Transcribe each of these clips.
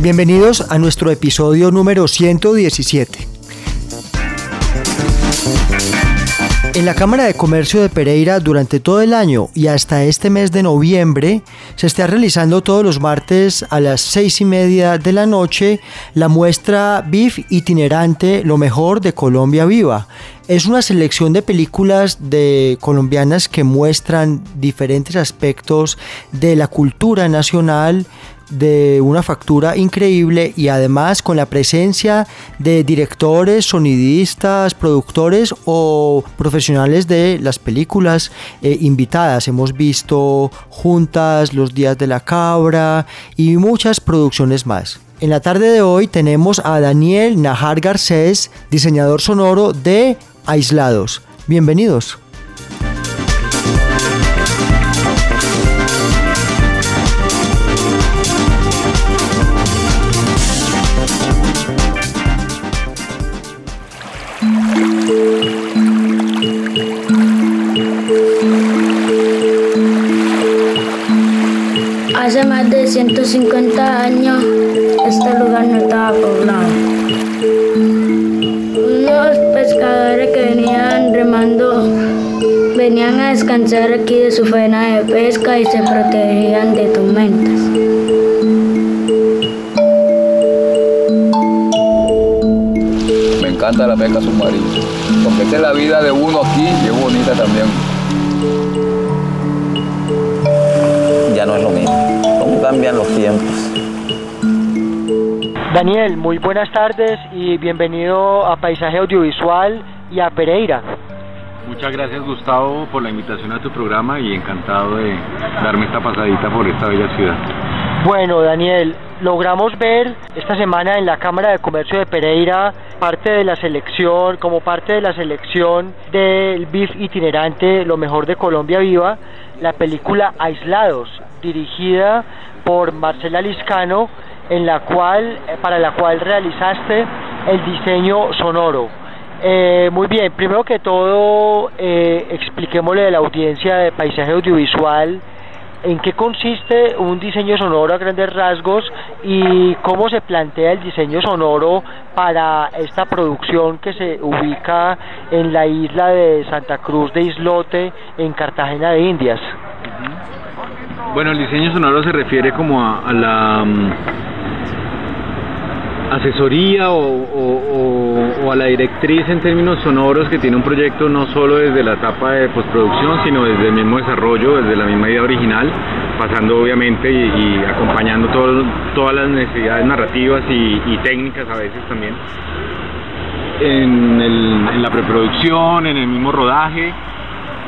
Bienvenidos a nuestro episodio número 117. En la Cámara de Comercio de Pereira durante todo el año y hasta este mes de noviembre se está realizando todos los martes a las seis y media de la noche la muestra BIF itinerante Lo mejor de Colombia Viva. Es una selección de películas de colombianas que muestran diferentes aspectos de la cultura nacional de una factura increíble y además con la presencia de directores, sonidistas, productores o profesionales de las películas eh, invitadas. Hemos visto juntas Los Días de la Cabra y muchas producciones más. En la tarde de hoy tenemos a Daniel Najar Garcés, diseñador sonoro de Aislados. Bienvenidos. Descansar aquí de su faena de pesca y se protegían de tormentas. Me encanta la pesca submarina, porque esta es la vida de uno aquí y es bonita también. ya no es lo mismo. ¿Cómo cambian los tiempos? Daniel, muy buenas tardes y bienvenido a Paisaje Audiovisual y a Pereira. Muchas gracias Gustavo por la invitación a tu programa y encantado de darme esta pasadita por esta bella ciudad. Bueno, Daniel, logramos ver esta semana en la Cámara de Comercio de Pereira parte de la selección, como parte de la selección del BIF itinerante Lo mejor de Colombia Viva, la película Aislados, dirigida por Marcela Liscano, en la cual, para la cual realizaste el diseño sonoro. Eh, muy bien, primero que todo, eh, expliquémosle a la audiencia de paisaje audiovisual en qué consiste un diseño sonoro a grandes rasgos y cómo se plantea el diseño sonoro para esta producción que se ubica en la isla de Santa Cruz de Islote, en Cartagena de Indias. Bueno, el diseño sonoro se refiere como a, la mm, asesoría o, a la directriz en términos sonoros que tiene un proyecto no solo desde la etapa de postproducción, sino desde el mismo desarrollo, desde la misma idea original, pasando obviamente y, acompañando todo- todas las necesidades narrativas y, técnicas a veces también en, la preproducción, en el mismo rodaje.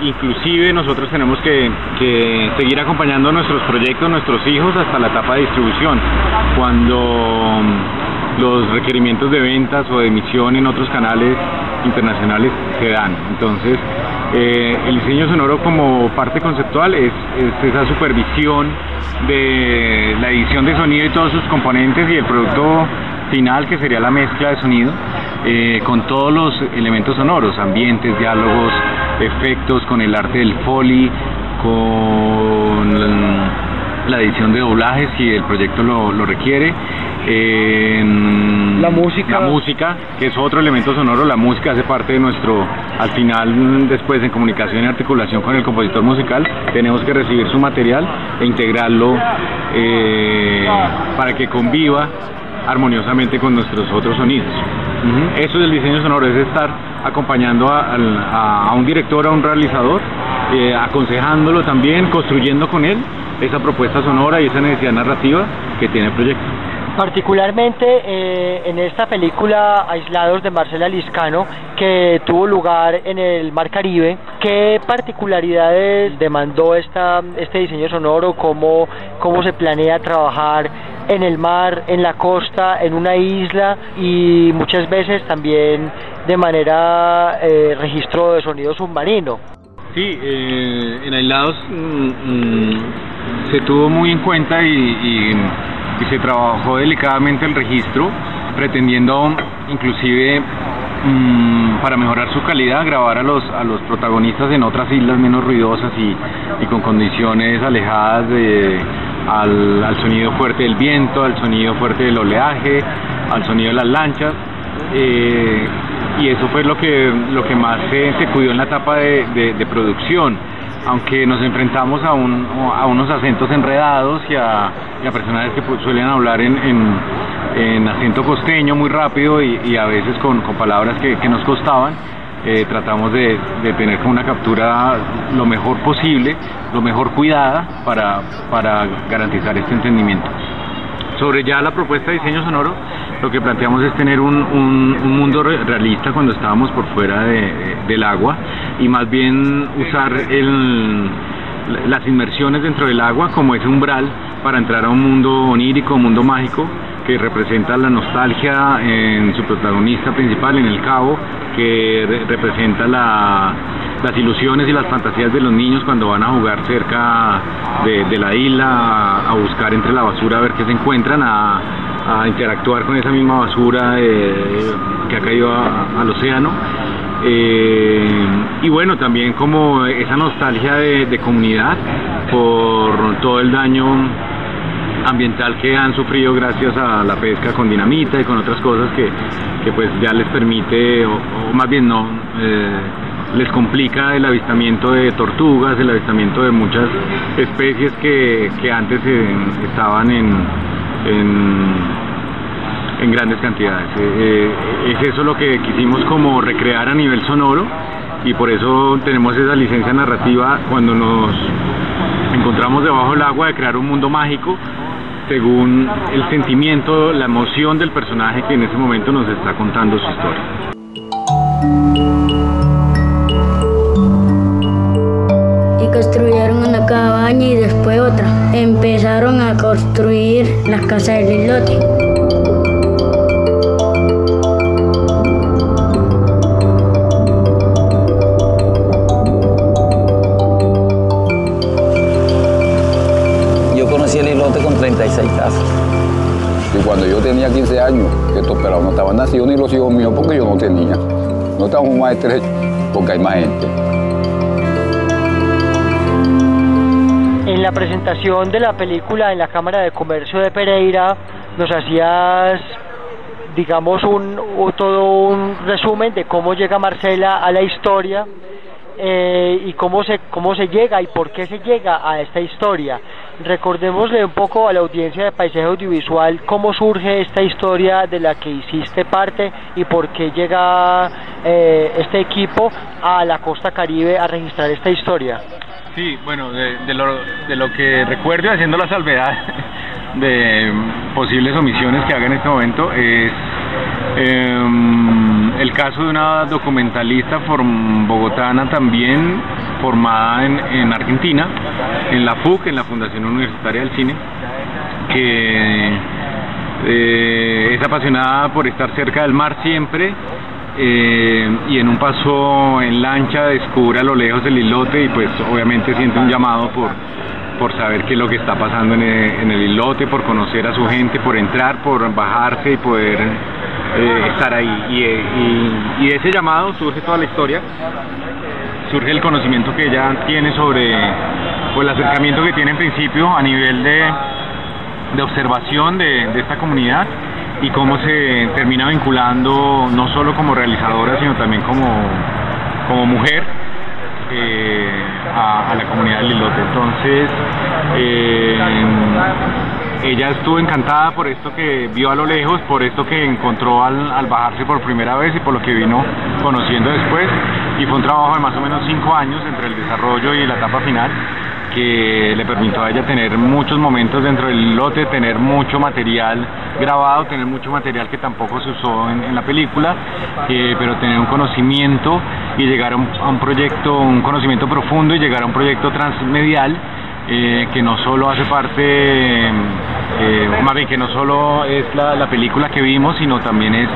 Inclusive nosotros tenemos que, que seguir acompañando nuestros proyectos, nuestros hijos, hasta la etapa de distribución. Cuando los requerimientos de ventas o de emisión en otros canales internacionales se dan. Entonces, eh, el diseño sonoro como parte conceptual es, es esa supervisión de la edición de sonido y todos sus componentes y el producto final que sería la mezcla de sonido eh, con todos los elementos sonoros, ambientes, diálogos, efectos, con el arte del foley, con la edición de doblajes si el proyecto lo requiere en La música. la música, que es otro elemento sonoro, la música hace parte de nuestro, al final después en comunicación y articulación con el compositor musical, tenemos que recibir su material e integrarlo eh, para que conviva armoniosamente con nuestros otros sonidos. Ujú. Eso del diseño sonoro, es estar acompañando a, al- a- a un director, a un realizador, eh, aconsejándolo también, construyendo con él esa propuesta sonora y esa necesidad narrativa que tiene el proyecto. Particularmente eh, en esta película Aislados de Marcela Liscano, que tuvo lugar en el Mar Caribe, ¿qué particularidades demandó esta, este diseño sonoro? ¿Cómo, ¿Cómo se planea trabajar en el mar, en la costa, en una isla y muchas veces también de manera eh, registro de sonido submarino? Sí, eh, en Aislados mm, mm, se tuvo muy en cuenta y, y- y se trabajó delicadamente el registro, pretendiendo inclusive mm, para mejorar su calidad grabar a los, a los protagonistas en otras islas menos ruidosas y, y con condiciones alejadas de, al, al sonido fuerte del viento, al sonido fuerte del oleaje, al sonido de las lanchas. eh, y eso fue lo que, lo que más se, se cuidó en la etapa de, de- de producción, aunque nos enfrentamos a, un- a unos acentos enredados y a, y a personajes que suelen hablar en, en- en acento costeño muy rápido y, a veces con, con palabras que, que nos costaban. eh, tratamos de, de tener una captura lo mejor posible, lo mejor cuidada para, para garantizar este entendimiento. Sobre ya la propuesta de diseño sonoro, lo que planteamos es tener un, un- un mundo re- realista cuando estábamos por fuera de- del agua y más bien usar el- las inmersiones dentro del agua como ese umbral para entrar a un mundo onírico, un mundo mágico que representa la nostalgia en su protagonista principal, en el cabo, que re- representa la- las ilusiones y las fantasías de los niños cuando van a jugar cerca de, la isla, a, buscar entre la basura a ver qué se encuentran, a interactuar con esa misma basura eh, que ha caído al océano. Eh, y bueno, también como esa nostalgia de, comunidad por todo el daño ambiental que han sufrido gracias a la pesca con dinamita y con otras cosas que, que pues ya les permite, o, más bien no, eh, les complica el avistamiento de tortugas, el avistamiento de muchas especies que, que antes estaban en, en, grandes cantidades. Eh, eh, es eso lo que quisimos como recrear a nivel sonoro y por eso tenemos esa licencia narrativa cuando nos encontramos debajo del agua de crear un mundo mágico según el sentimiento, la emoción del personaje que en ese momento nos está contando su historia. Las casas del islote. Yo conocí el islote con 36 casas. Y cuando yo tenía 15 años, estos pelados no estaban nacidos ni los hijos míos porque yo no tenía. No estábamos más estrechos porque hay más gente. En la presentación de la película en la Cámara de Comercio de Pereira nos hacías, digamos, un, todo un resumen de cómo llega Marcela a la historia eh, y cómo se, cómo se llega y por qué se llega a esta historia. Recordémosle un poco a la audiencia de Paisaje Audiovisual cómo surge esta historia de la que hiciste parte y por qué llega eh, este equipo a la costa caribe a registrar esta historia. Sí, bueno, de, lo, de lo que recuerdo haciendo la salvedad de posibles omisiones que haga en este momento es em, el caso de una documentalista bogotana también formada en, en Argentina, en la FUC, en la Fundación Universitaria del Cine, que eh, es apasionada por estar cerca del mar siempre eh, y en un paso en lancha descubre a lo lejos el islote y pues obviamente siente un llamado por, por saber qué es lo que está pasando en el, en el islote, por conocer a su gente, por entrar, por bajarse y poder eh, estar ahí. Y, eh, y- y de ese llamado surge toda la historia, surge el conocimiento que ella tiene sobre, o el acercamiento que tiene en principio a nivel de de observación de, de esta comunidad y cómo se termina vinculando no solo como realizadora, sino también como, como mujer eh, a, la comunidad del Lilote. Entonces, eh, ella estuvo encantada por esto que vio a lo lejos, por esto que encontró al, al bajarse por primera vez y por lo que vino conociendo después. Y fue un trabajo de más o menos cinco años entre el desarrollo y la etapa final que le permitió a ella tener muchos momentos dentro del lote, tener mucho material grabado, tener mucho material que tampoco se usó en, la película, eh, pero tener un conocimiento y llegar a un, a un, proyecto, un conocimiento profundo y llegar a un proyecto transmedial eh, que no solo hace parte, eh, más bien que no solo es la, la, película que vimos, sino también es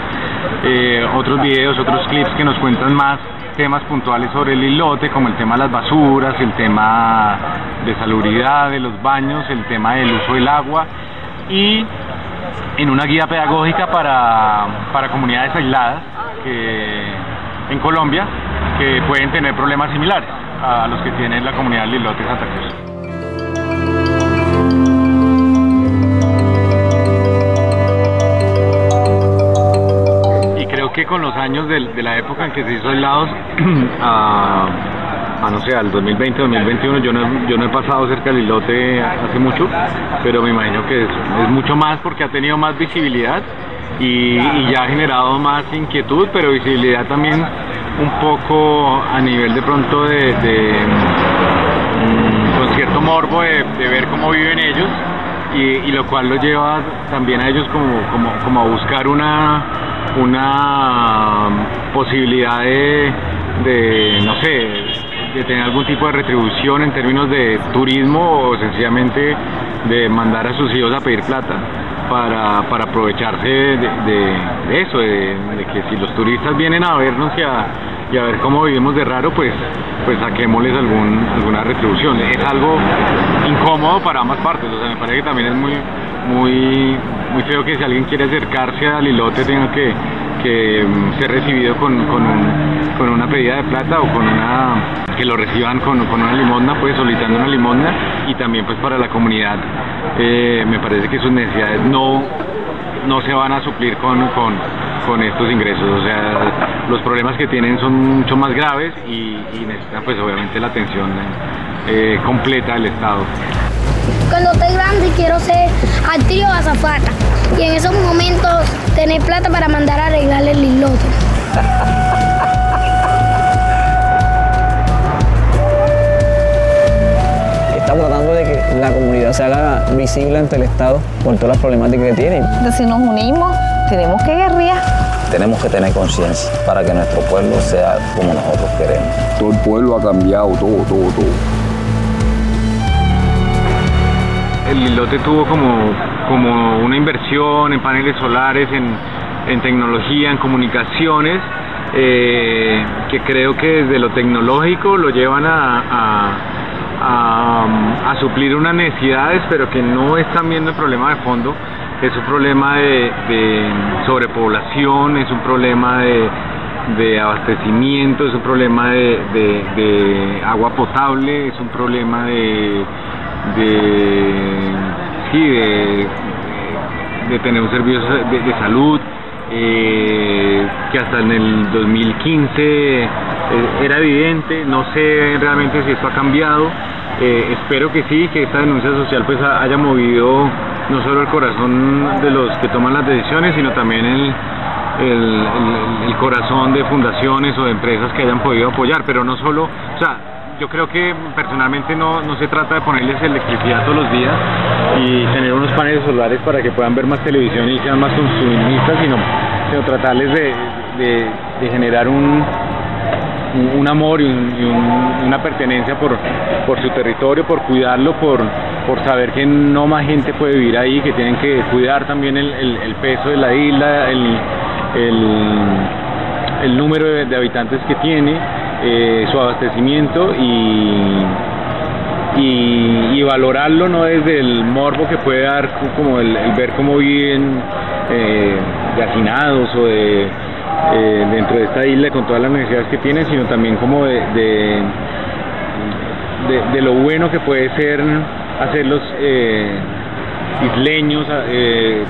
eh, otros videos, otros clips que nos cuentan más temas puntuales sobre el islote, como el tema de las basuras, el tema de salubridad de los baños, el tema del uso del agua y en una guía pedagógica para, para comunidades aisladas que, en Colombia que pueden tener problemas similares a los que tiene la comunidad del islote Santa Cruz. Que con los años de, la época en que se hizo aislados a, a, no sé, al 2020, 2021, yo no, yo no he pasado cerca del islote hace mucho, pero me imagino que es, es mucho más porque ha tenido más visibilidad y, ya ha generado más inquietud, pero visibilidad también un poco a nivel de pronto de, de um, con cierto morbo de, ver cómo viven ellos. Y, y, lo cual lo lleva también a ellos como, como, como a buscar una, una posibilidad de, de, no sé, de tener algún tipo de retribución en términos de turismo o sencillamente de mandar a sus hijos a pedir plata para, para aprovecharse de eso, de, que si los turistas vienen a vernos y a, y a ver cómo vivimos de raro, pues, pues saquémosles algún, alguna retribución. Es algo incómodo para ambas partes, o sea, me parece que también es muy, muy, muy feo que si alguien quiere acercarse al hilote tenga que, que ser recibido con, con, con, una pedida de plata o con una que lo reciban con, con, una limosna, pues solicitando una limosna y también pues para la comunidad eh, me parece que sus necesidades no, no se van a suplir con, con, con, estos ingresos, o sea, los problemas que tienen son mucho más graves y, y necesitan pues obviamente la atención eh, completa del Estado. Cuando esté grande quiero ser actriz o azafata y en esos momentos tener plata para mandar a arreglar el islote. Estamos tratando de que la comunidad se haga visible ante el Estado por todas las problemáticas que tienen. Si nos unimos, tenemos que guerrear. Tenemos que tener conciencia para que nuestro pueblo sea como nosotros queremos. Todo el pueblo ha cambiado, todo, todo, todo. El islote tuvo como, como una inversión en paneles solares, en, en tecnología, en comunicaciones, eh, que creo que desde lo tecnológico lo llevan a, a, a, suplir unas necesidades, pero que no están viendo el problema de fondo. Es un problema de, sobrepoblación, es un problema de, abastecimiento, es un problema de, agua potable, es un problema de, de sí, de, de, tener un servicio de, de salud eh, que hasta en el 2015 eh, era evidente, no sé realmente si esto ha cambiado, eh, espero que sí, que esta denuncia social pues haya movido no solo el corazón de los que toman las decisiones, sino también el, el, corazón de fundaciones o de empresas que hayan podido apoyar, pero no solo, o sea, yo creo que personalmente no, no se trata de ponerles electricidad todos los días y tener unos paneles solares para que puedan ver más televisión y sean más consumistas, sino, tratarles de, de, generar un, un amor y, un, y un, una pertenencia por, por su territorio, por cuidarlo, por, por saber que no más gente puede vivir ahí, que tienen que cuidar también el, el, el peso de la isla, el, el número de, de, habitantes que tiene, eh, su abastecimiento y, valorarlo no desde el morbo que puede dar como el, ver cómo viven eh, de hacinados o de eh, dentro de esta isla con todas las necesidades que tiene, sino también como de lo bueno que puede ser hacerlos eh, isleños, eh,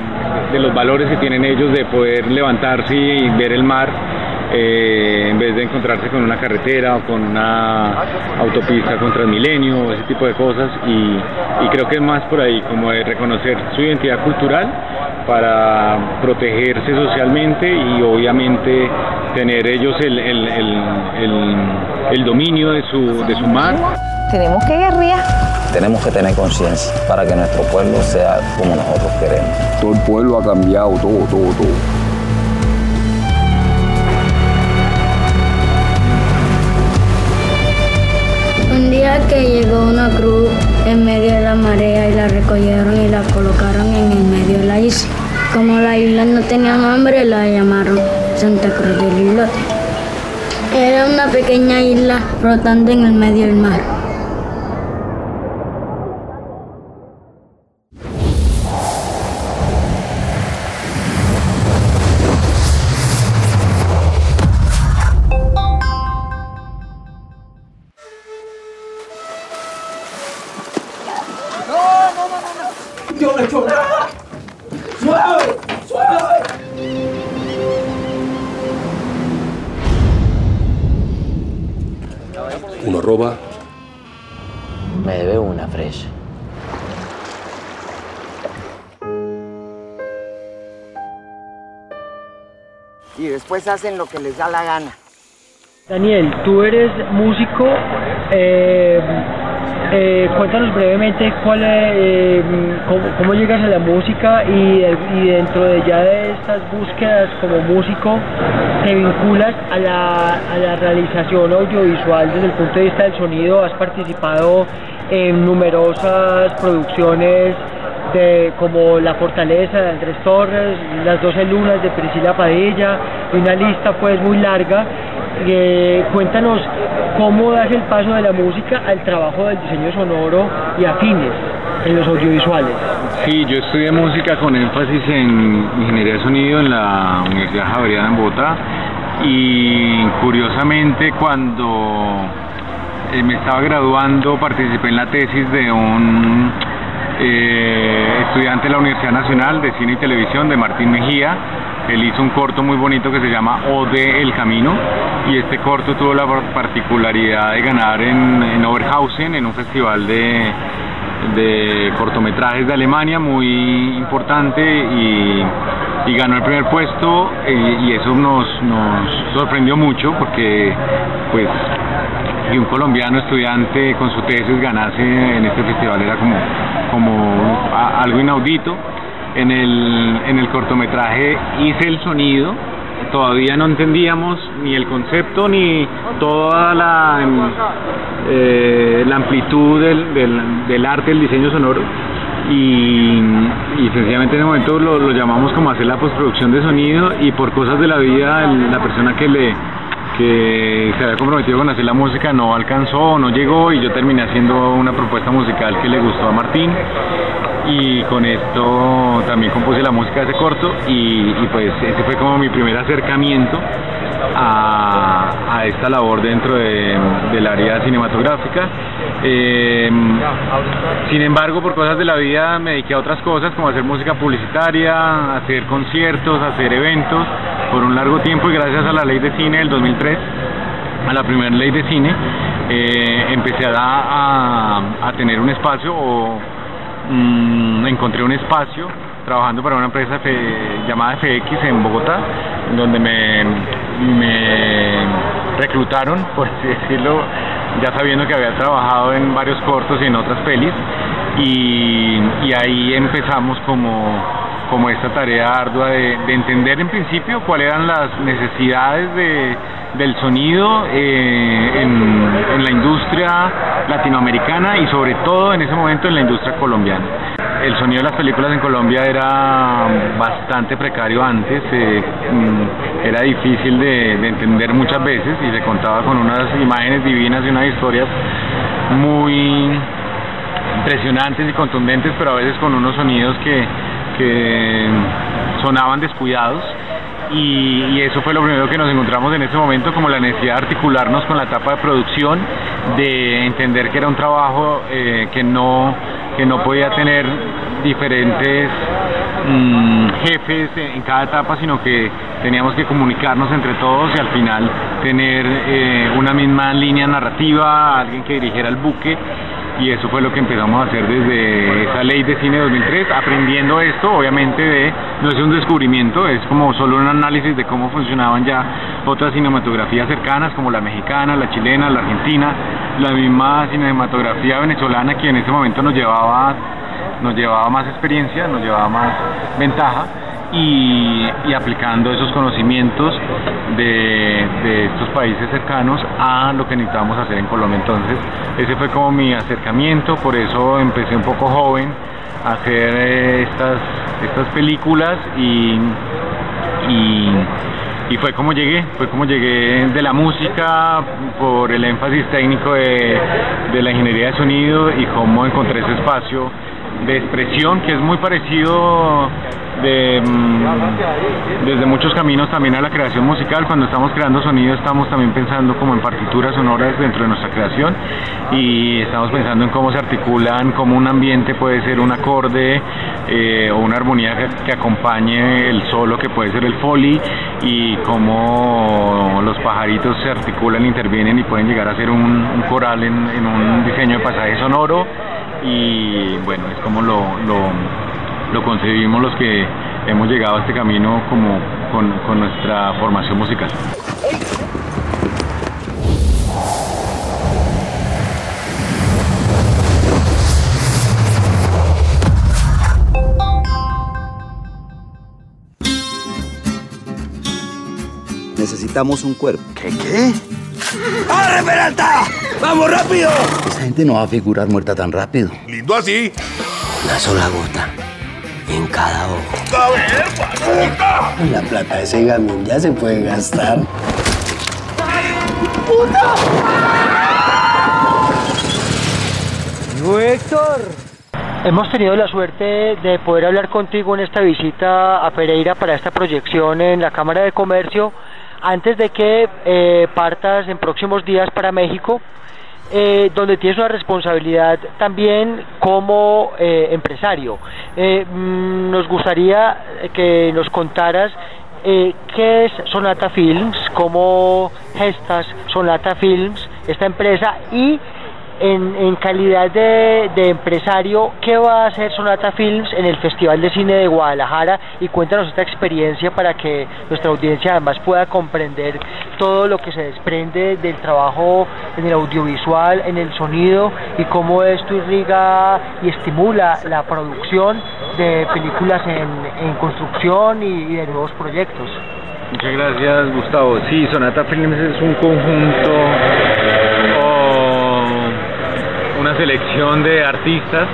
de los valores que tienen ellos de poder levantarse y ver el mar eh, en vez de encontrarse con una carretera o con una autopista con Transmilenio o ese tipo de cosas y, creo que es más por ahí como de reconocer su identidad cultural para protegerse socialmente y obviamente tener ellos el, el, dominio de su, de su mar. Tenemos que guerrear. Tenemos que tener conciencia para que nuestro pueblo sea como nosotros queremos. Todo el pueblo ha cambiado, todo, todo, todo. Que llegó una cruz en medio de la marea y la recogieron y la colocaron en el medio de la isla. Como la isla no tenía nombre, la llamaron Santa Cruz del Islote. Era una pequeña isla flotando en el medio del mar. Y después hacen lo que les da la gana. Daniel, tú eres músico. Eh, eh, cuéntanos brevemente cuál eh, cómo, llegas a la música y, dentro de ya de estas búsquedas como músico te vinculas a la, realización audiovisual desde el punto de vista del sonido. Has participado en numerosas producciones de, como La Fortaleza de Andrés Torres, Las Doce Lunas de Priscila Padilla, una lista pues muy larga eh, cuéntanos cómo das el paso de la música al trabajo del diseño sonoro y afines en los audiovisuales. Sí, yo estudié música con énfasis en ingeniería de sonido en la Universidad Javeriana en Bogotá y curiosamente cuando eh, me estaba graduando participé en la tesis de un eh, estudiante de la Universidad Nacional de Cine y Televisión de Martín Mejía. Él hizo un corto muy bonito que se llama Ode el Camino y este corto tuvo la particularidad de ganar en, Oberhausen, en un festival de, cortometrajes de Alemania muy importante y, ganó el primer puesto y, eso nos, sorprendió mucho porque pues que un colombiano estudiante con su tesis ganase en este festival era como, como algo inaudito en el, en el cortometraje hice el sonido, todavía no entendíamos ni el concepto ni toda la, eh, la amplitud del, del, del, arte, el diseño sonoro. Y, y sencillamente en ese momento lo, lo, llamamos como hacer la postproducción de sonido y por cosas de la vida la persona que le que se había comprometido con hacer la música no alcanzó, no llegó y yo terminé haciendo una propuesta musical que le gustó a Martín. Y con esto también compuse la música de ese corto y, pues ese fue como mi primer acercamiento a, esta labor dentro del área cinematográfica. Em, sin embargo, por cosas de la vida me dediqué a otras cosas como hacer música publicitaria, hacer conciertos, hacer eventos por un largo tiempo y gracias a la ley de cine del 2003, a la primera ley de cine, eh, empecé a, a tener un espacio o Mm, encontré un espacio trabajando para una empresa llamada FX en Bogotá, donde me, me reclutaron, por así decirlo, ya sabiendo que había trabajado en varios cortos y en otras pelis, y, ahí empezamos como, como esta tarea ardua de, entender en principio cuáles eran las necesidades de, del sonido eh, en, la industria latinoamericana y sobre todo en ese momento en la industria colombiana. El sonido de las películas en Colombia era bastante precario antes, eh, mm, era difícil de, entender muchas veces y se contaba con unas imágenes divinas y unas historias muy impresionantes y contundentes, pero a veces con unos sonidos que sonaban descuidados y, eso fue lo primero que nos encontramos en ese momento, como la necesidad de articularnos con la etapa de producción, de entender que era un trabajo eh, que, no, que no podía tener diferentes mm, jefes en cada etapa, sino que teníamos que comunicarnos entre todos y al final tener eh, una misma línea narrativa, alguien que dirigiera el buque y eso fue lo que empezamos a hacer desde esa ley de cine 2003, aprendiendo esto, obviamente de, no es un descubrimiento, es como solo un análisis de cómo funcionaban ya otras cinematografías cercanas como la mexicana, la chilena, la argentina, la misma cinematografía venezolana que en ese momento nos llevaba, nos llevaba más experiencia, nos llevaba más ventaja y, aplicando esos conocimientos de, estos países cercanos a lo que necesitábamos hacer en Colombia. Entonces, ese fue como mi acercamiento, por eso empecé un poco joven a hacer eh, estas, estas películas y, y, fue como llegué, fue como llegué de la música por el énfasis técnico de, de la ingeniería de sonido y cómo encontré ese espacio de expresión que es muy parecido de, mm, desde muchos caminos también a la creación musical. Cuando estamos creando sonido estamos también pensando como en partituras sonoras dentro de nuestra creación y estamos pensando en cómo se articulan, cómo un ambiente puede ser un acorde eh, o una armonía que, acompañe el solo que puede ser el foley y cómo los pajaritos se articulan, intervienen y pueden llegar a ser un, coral en, en un diseño de pasaje sonoro y bueno, es como lo, lo, concebimos los que hemos llegado a este camino como con, con nuestra formación musical. Necesitamos un cuerpo. ¿Qué qué? ¡Corre, Peralta! ¡Vamos rápido! Esa gente no va a figurar muerta tan rápido. Lindo así. Una sola gota. En cada ojo. A ver, La plata de ese gamín ya se puede gastar. ¡Puta! Héctor. Hemos tenido la suerte de poder hablar contigo en esta visita a Pereira para esta proyección en la Cámara de Comercio antes de que eh, partas en próximos días para México, eh, donde tienes una responsabilidad también como eh, empresario. Mm, nos gustaría que nos contaras qué es Sonata Films, cómo gestas Sonata Films, esta empresa, y en, calidad de, empresario, ¿qué va a hacer Sonata Films en el Festival de Cine de Guadalajara? Y cuéntanos esta experiencia para que nuestra audiencia además pueda comprender todo lo que se desprende del trabajo en el audiovisual, en el sonido y cómo esto irriga y estimula la producción de películas en, construcción y, de nuevos proyectos. Muchas gracias Gustavo. Sí, Sonata Films es un conjunto una selección de artistas,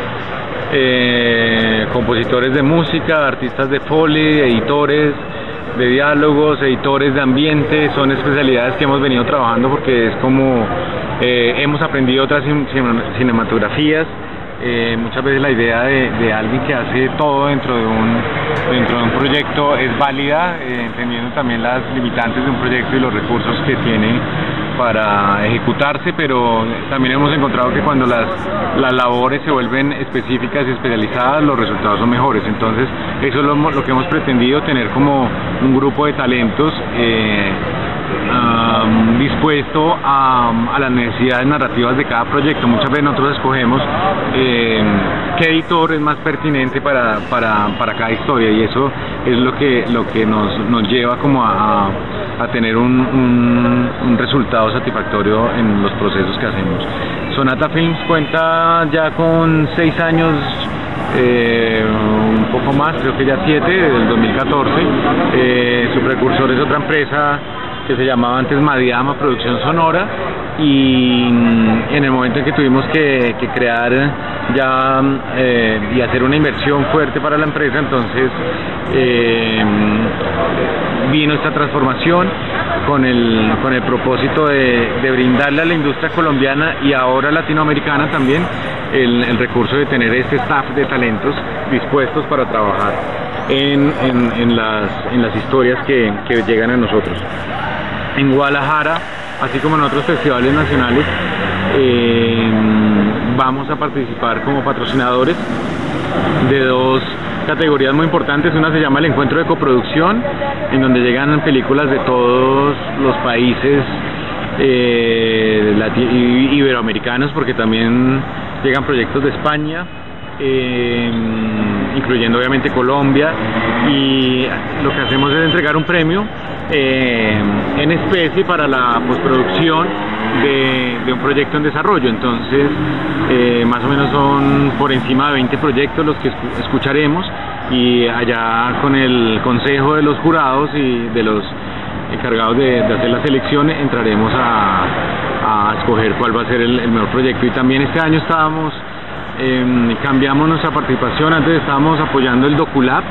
eh, compositores de música, artistas de foley, editores de diálogos, editores de ambiente, son especialidades que hemos venido trabajando porque es como eh, hemos aprendido otras cinematografías. Eh, muchas veces la idea de, alguien que hace todo dentro de un dentro de un proyecto es válida, entendiendo también las limitantes de un proyecto y los recursos que tiene para ejecutarse, pero también hemos encontrado que cuando las, las labores se vuelven específicas y especializadas, los resultados son mejores. Entonces, eso es lo, que hemos pretendido, tener como un grupo de talentos. Eh, dispuesto a, las necesidades narrativas de cada proyecto. Muchas veces nosotros escogemos eh, qué editor es más pertinente para, para, para, cada historia y eso es lo que, lo que nos, nos lleva como a, a tener un, un, resultado satisfactorio en los procesos que hacemos. Sonata Films cuenta ya con seis años eh, un poco más, creo que ya siete, del 2014. Eh, su precursor es otra empresa que se llamaba antes Madiama Producción Sonora y en el momento en que tuvimos que, crear ya eh, y hacer una inversión fuerte para la empresa, entonces eh, vino esta transformación con el, con el propósito de, brindarle a la industria colombiana y ahora latinoamericana también el, recurso de tener este staff de talentos dispuestos para trabajar en, las, en las historias que llegan a nosotros en Guadalajara, así como en otros festivales nacionales, eh, vamos a participar como patrocinadores de dos categorías muy importantes. Una se llama el encuentro de coproducción, en donde llegan películas de todos los países eh, iberoamericanos, porque también llegan proyectos de España, eh, incluyendo obviamente Colombia, y lo que hacemos es entregar un premio eh, en especie para la postproducción de, un proyecto en desarrollo. Entonces, eh, más o menos son por encima de 20 proyectos los que escucharemos y allá con el consejo de los jurados y de los encargados de, hacer la selección entraremos a, escoger cuál va a ser el, mejor proyecto. Y también este año estábamos, em, cambiamos nuestra participación, antes estábamos apoyando el DocuLab,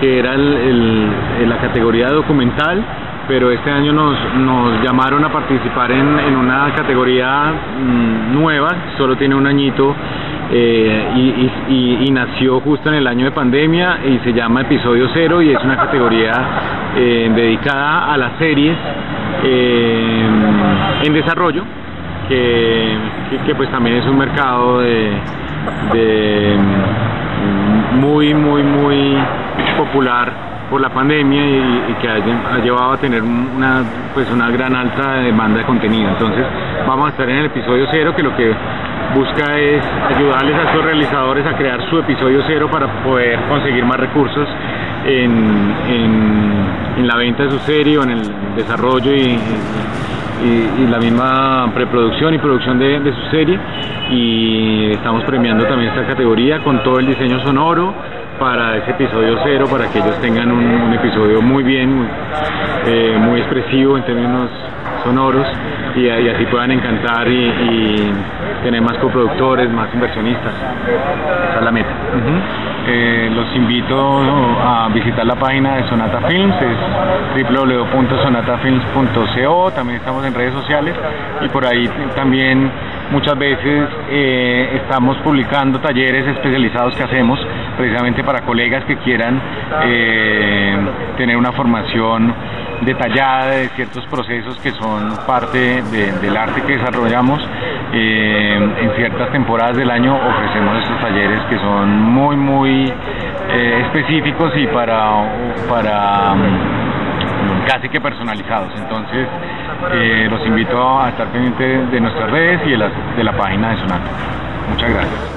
que era la categoría documental, pero este año nos, nos llamaron a participar en, una categoría mm, nueva, solo tiene un añito eh, y, nació justo en el año de pandemia y se llama Episodio Cero y es una categoría eh, dedicada a las series eh, en desarrollo, que, que, pues también es un mercado de, de mm, muy, muy, muy popular por la pandemia y, que ha, llevado a tener una pues una gran alta demanda de contenido. Entonces vamos a estar en el episodio cero que lo que busca es ayudarles a estos realizadores a crear su episodio cero para poder conseguir más recursos en, en, la venta de su serie o en el desarrollo y, y, la misma preproducción y producción de, su serie y estamos premiando también esta categoría con todo el diseño sonoro para ese episodio cero para que ellos tengan un, episodio muy bien muy, eh, muy expresivo en términos sonoros y, así puedan encantar y, tener más coproductores, más inversionistas. Esa es la meta. Eh, los invito a visitar la página de Sonata Films, es www.sonatafilms.co, también estamos en redes sociales y por ahí también muchas veces eh, estamos publicando talleres especializados que hacemos precisamente para colegas que quieran eh, tener una formación detallada de ciertos procesos que son parte del arte que desarrollamos. Eh, en ciertas temporadas del año ofrecemos estos talleres que son muy, muy eh, específicos y para, para mm, casi que personalizados. Entonces, los invito a estar pendientes de nuestras redes y de la, de la página de Sonata. Muchas gracias.